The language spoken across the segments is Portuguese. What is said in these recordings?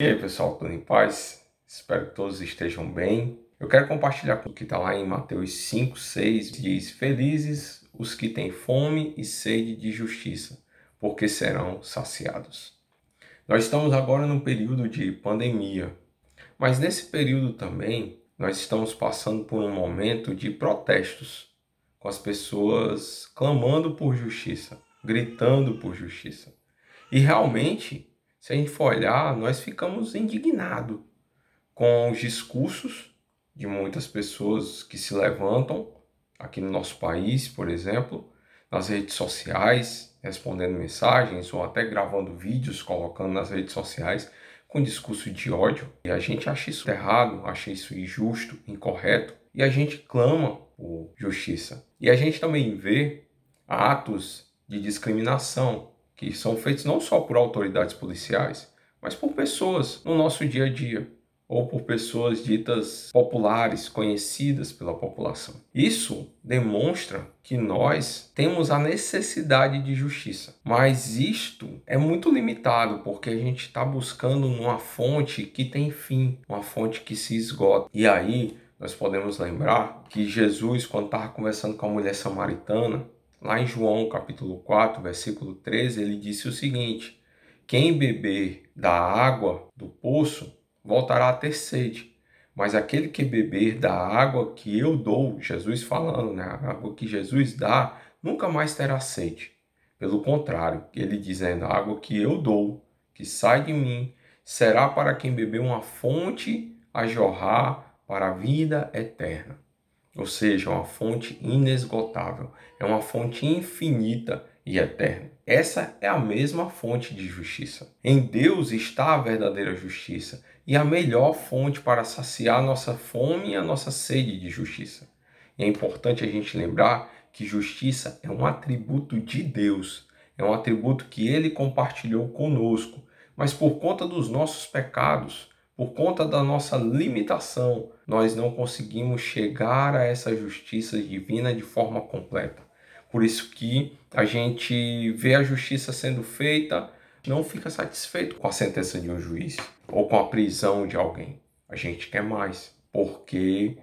E aí, pessoal, tudo em paz? Espero que todos estejam bem. Eu quero compartilhar com o que está lá em Mateus 5, 6, diz: Felizes os que têm fome e sede de justiça, porque serão saciados. Nós estamos agora num período de pandemia, mas nesse período também nós estamos passando por um momento de protestos, com as pessoas clamando por justiça, gritando por justiça. E realmente se a gente for olhar, nós ficamos indignados com os discursos de muitas pessoas que se levantam aqui no nosso país, por exemplo, nas redes sociais, respondendo mensagens ou até gravando vídeos, colocando nas redes sociais com discurso de ódio. E a gente acha isso errado, acha isso injusto, incorreto, e a gente clama por justiça. E a gente também vê atos de discriminação, que são feitos não só por autoridades policiais, mas por pessoas no nosso dia a dia, ou por pessoas ditas populares, conhecidas pela população. Isso demonstra que nós temos a necessidade de justiça, mas isto é muito limitado porque a gente está buscando uma fonte que tem fim, uma fonte que se esgota. E aí nós podemos lembrar que Jesus, quando estava conversando com a mulher samaritana, Lá em João capítulo 4, versículo 13, ele disse o seguinte: Quem beber da água do poço voltará a ter sede, mas aquele que beber da água que eu dou, Jesus falando, né, a água que Jesus dá, nunca mais terá sede. Pelo contrário, ele dizendo: a água que eu dou, que sai de mim, será para quem beber uma fonte a jorrar para a vida eterna ou seja, uma fonte inesgotável, é uma fonte infinita e eterna. Essa é a mesma fonte de justiça. Em Deus está a verdadeira justiça e a melhor fonte para saciar nossa fome e a nossa sede de justiça. E é importante a gente lembrar que justiça é um atributo de Deus, é um atributo que ele compartilhou conosco, mas por conta dos nossos pecados, por conta da nossa limitação, nós não conseguimos chegar a essa justiça divina de forma completa. Por isso que a gente vê a justiça sendo feita, não fica satisfeito com a sentença de um juiz ou com a prisão de alguém. A gente quer mais, porque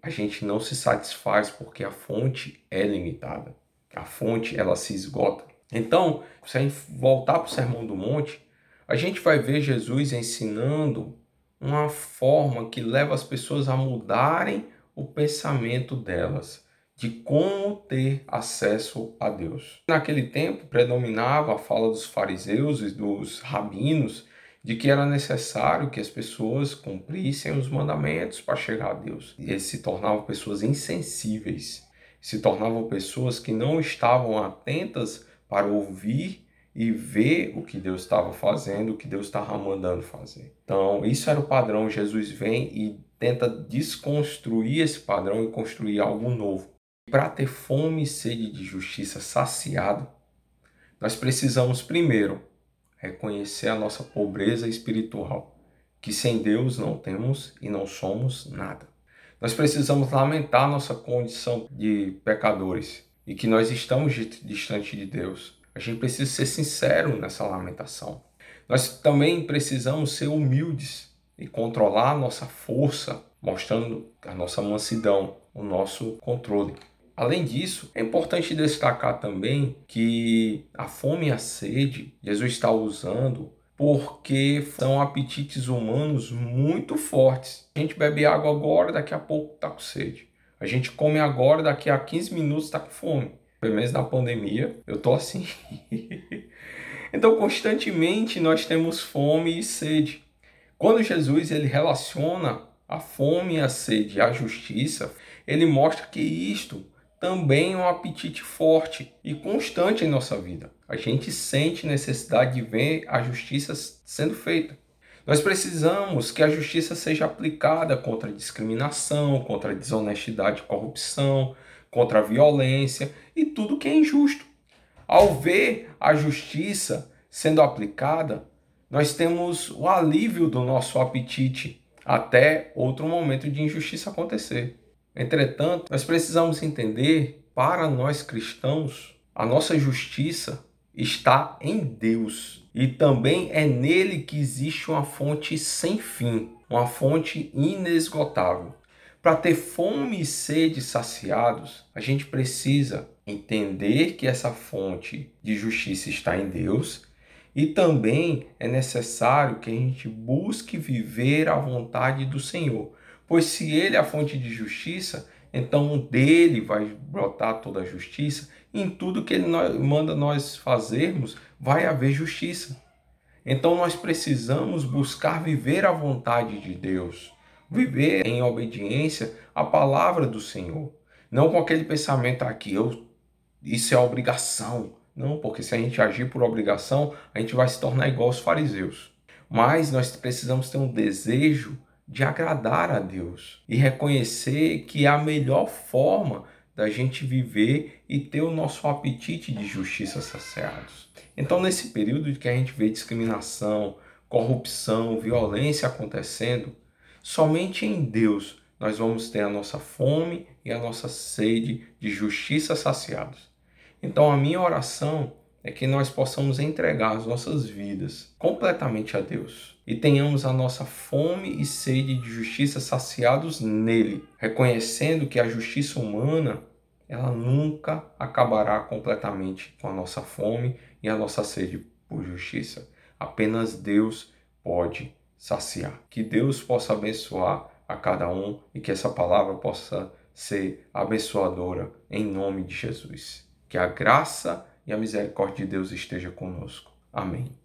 a gente não se satisfaz porque a fonte é limitada. A fonte ela se esgota. Então, se a gente voltar para o Sermão do Monte, a gente vai ver Jesus ensinando uma forma que leva as pessoas a mudarem o pensamento delas de como ter acesso a Deus. Naquele tempo predominava a fala dos fariseus e dos rabinos de que era necessário que as pessoas cumprissem os mandamentos para chegar a Deus. E eles se tornavam pessoas insensíveis, se tornavam pessoas que não estavam atentas para ouvir e ver o que Deus estava fazendo, o que Deus estava mandando fazer. Então, isso era o padrão. Jesus vem e tenta desconstruir esse padrão e construir algo novo. Para ter fome e sede de justiça saciado, nós precisamos primeiro reconhecer a nossa pobreza espiritual, que sem Deus não temos e não somos nada. Nós precisamos lamentar nossa condição de pecadores e que nós estamos distante de Deus a gente precisa ser sincero nessa lamentação. Nós também precisamos ser humildes e controlar a nossa força, mostrando a nossa mansidão, o nosso controle. Além disso, é importante destacar também que a fome e a sede Jesus está usando porque são apetites humanos muito fortes. A gente bebe água agora, daqui a pouco está com sede. A gente come agora, daqui a 15 minutos está com fome pelo menos na pandemia, eu tô assim. então, constantemente nós temos fome e sede. Quando Jesus ele relaciona a fome e a sede à justiça, ele mostra que isto também é um apetite forte e constante em nossa vida. A gente sente necessidade de ver a justiça sendo feita. Nós precisamos que a justiça seja aplicada contra a discriminação, contra a desonestidade e corrupção, contra a violência e tudo que é injusto. Ao ver a justiça sendo aplicada, nós temos o alívio do nosso apetite até outro momento de injustiça acontecer. Entretanto, nós precisamos entender, para nós cristãos, a nossa justiça está em Deus. E também é nele que existe uma fonte sem fim, uma fonte inesgotável. Para ter fome e sede saciados, a gente precisa entender que essa fonte de justiça está em Deus e também é necessário que a gente busque viver a vontade do Senhor. Pois se Ele é a fonte de justiça, então dele vai brotar toda a justiça. Em tudo que Ele manda nós fazermos, vai haver justiça. Então nós precisamos buscar viver a vontade de Deus, viver em obediência à palavra do Senhor. Não com aquele pensamento aqui, eu, isso é obrigação. Não, porque se a gente agir por obrigação, a gente vai se tornar igual aos fariseus. Mas nós precisamos ter um desejo de agradar a Deus e reconhecer que é a melhor forma da gente viver e ter o nosso apetite de justiça saciados. Então, nesse período que a gente vê discriminação, corrupção, violência acontecendo, somente em Deus nós vamos ter a nossa fome e a nossa sede de justiça saciados. Então, a minha oração é que nós possamos entregar as nossas vidas completamente a Deus e tenhamos a nossa fome e sede de justiça saciados nele, reconhecendo que a justiça humana ela nunca acabará completamente com a nossa fome e a nossa sede por justiça. Apenas Deus pode saciar. Que Deus possa abençoar a cada um e que essa palavra possa ser abençoadora em nome de Jesus. Que a graça e a misericórdia de Deus esteja conosco. Amém.